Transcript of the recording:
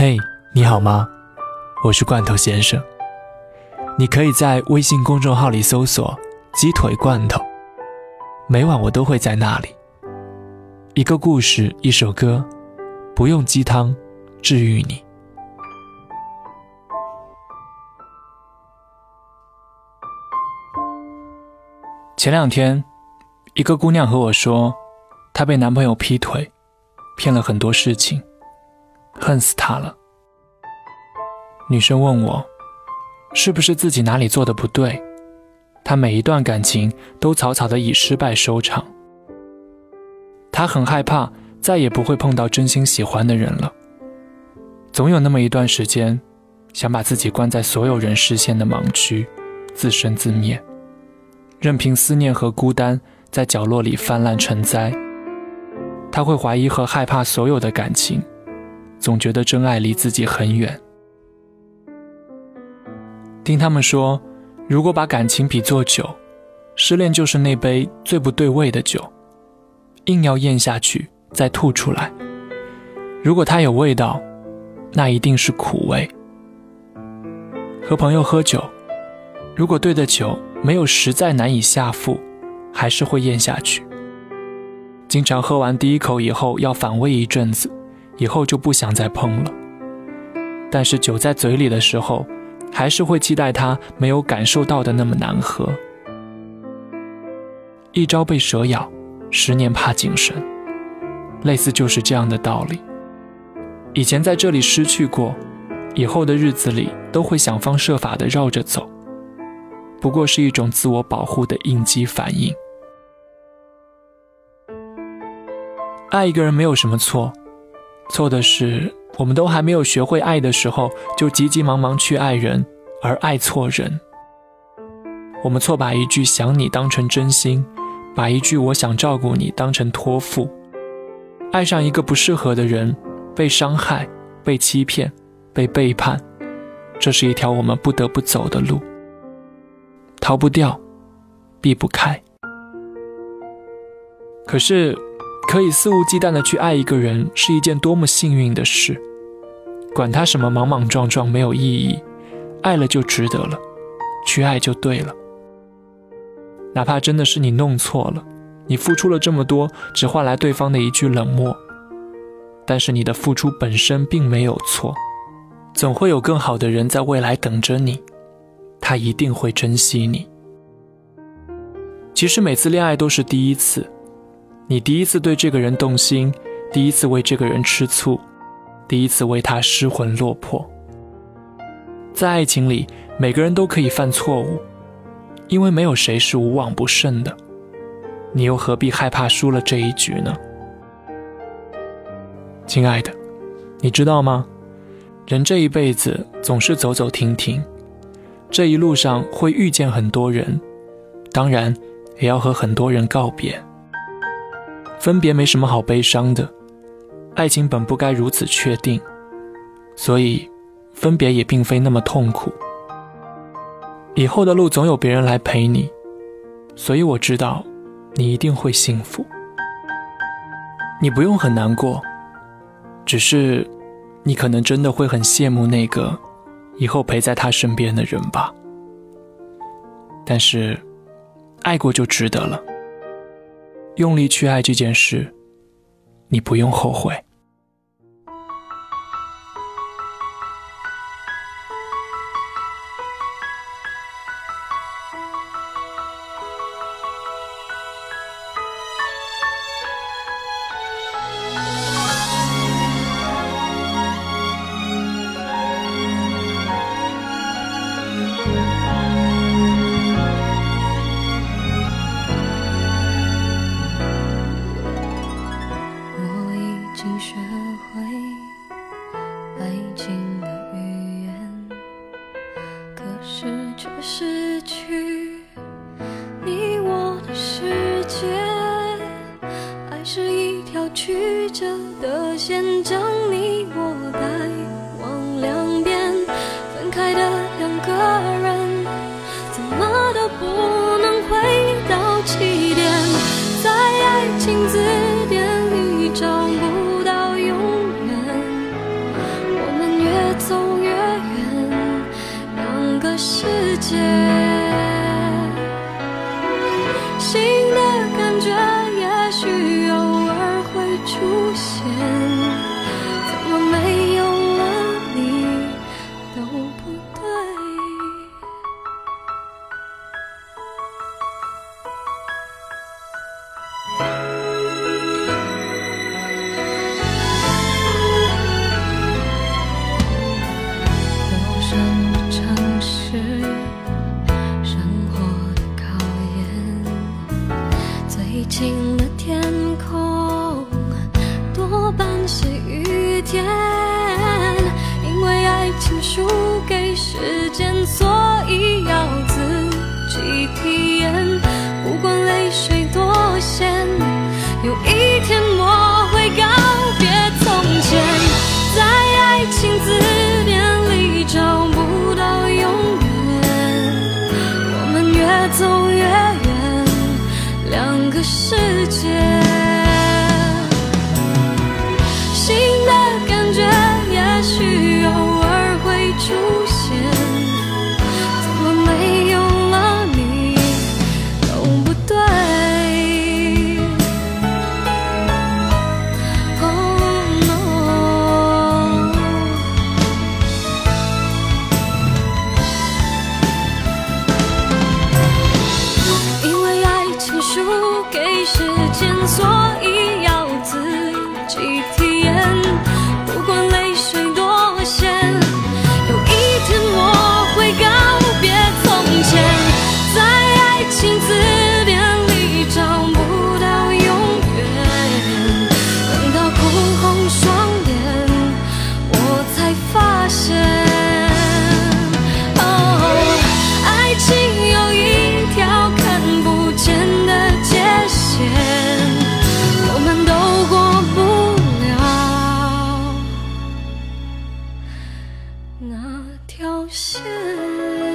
嘿，你好吗？我是罐头先生。你可以在微信公众号里搜索“鸡腿罐头”，每晚我都会在那里。一个故事，一首歌，不用鸡汤，治愈你。前两天，一个姑娘和我说，她被男朋友劈腿，骗了很多事情。恨死他了。女生问我，是不是自己哪里做的不对？她每一段感情都草草的以失败收场。她很害怕再也不会碰到真心喜欢的人了。总有那么一段时间，想把自己关在所有人视线的盲区，自生自灭，任凭思念和孤单在角落里泛滥成灾。她会怀疑和害怕所有的感情。总觉得真爱离自己很远。听他们说，如果把感情比作酒，失恋就是那杯最不对味的酒，硬要咽下去再吐出来。如果它有味道，那一定是苦味。和朋友喝酒，如果对的酒没有实在难以下腹，还是会咽下去。经常喝完第一口以后要反胃一阵子。以后就不想再碰了。但是酒在嘴里的时候，还是会期待它没有感受到的那么难喝。一朝被蛇咬，十年怕井绳，类似就是这样的道理。以前在这里失去过，以后的日子里都会想方设法的绕着走，不过是一种自我保护的应激反应。爱一个人没有什么错。错的是，我们都还没有学会爱的时候，就急急忙忙去爱人，而爱错人。我们错把一句想你当成真心，把一句我想照顾你当成托付。爱上一个不适合的人，被伤害、被欺骗、被背叛，这是一条我们不得不走的路，逃不掉，避不开。可是。可以肆无忌惮的去爱一个人，是一件多么幸运的事。管他什么莽莽撞撞没有意义，爱了就值得了，去爱就对了。哪怕真的是你弄错了，你付出了这么多，只换来对方的一句冷漠，但是你的付出本身并没有错，总会有更好的人在未来等着你，他一定会珍惜你。其实每次恋爱都是第一次。你第一次对这个人动心，第一次为这个人吃醋，第一次为他失魂落魄。在爱情里，每个人都可以犯错误，因为没有谁是无往不胜的。你又何必害怕输了这一局呢？亲爱的，你知道吗？人这一辈子总是走走停停，这一路上会遇见很多人，当然也要和很多人告别。分别没什么好悲伤的，爱情本不该如此确定，所以分别也并非那么痛苦。以后的路总有别人来陪你，所以我知道你一定会幸福。你不用很难过，只是你可能真的会很羡慕那个以后陪在他身边的人吧。但是，爱过就值得了。用力去爱这件事，你不用后悔。失去你我的世界，爱是一条曲折的线，将你我带往两边，分开的两个人，怎么都不能回到起点，在爱情字典里找不到永远。我们越走越远，两个世界。出现。水多咸，有一天我会告别从前，在爱情字典里找不到永远。我们越走越。solo 见。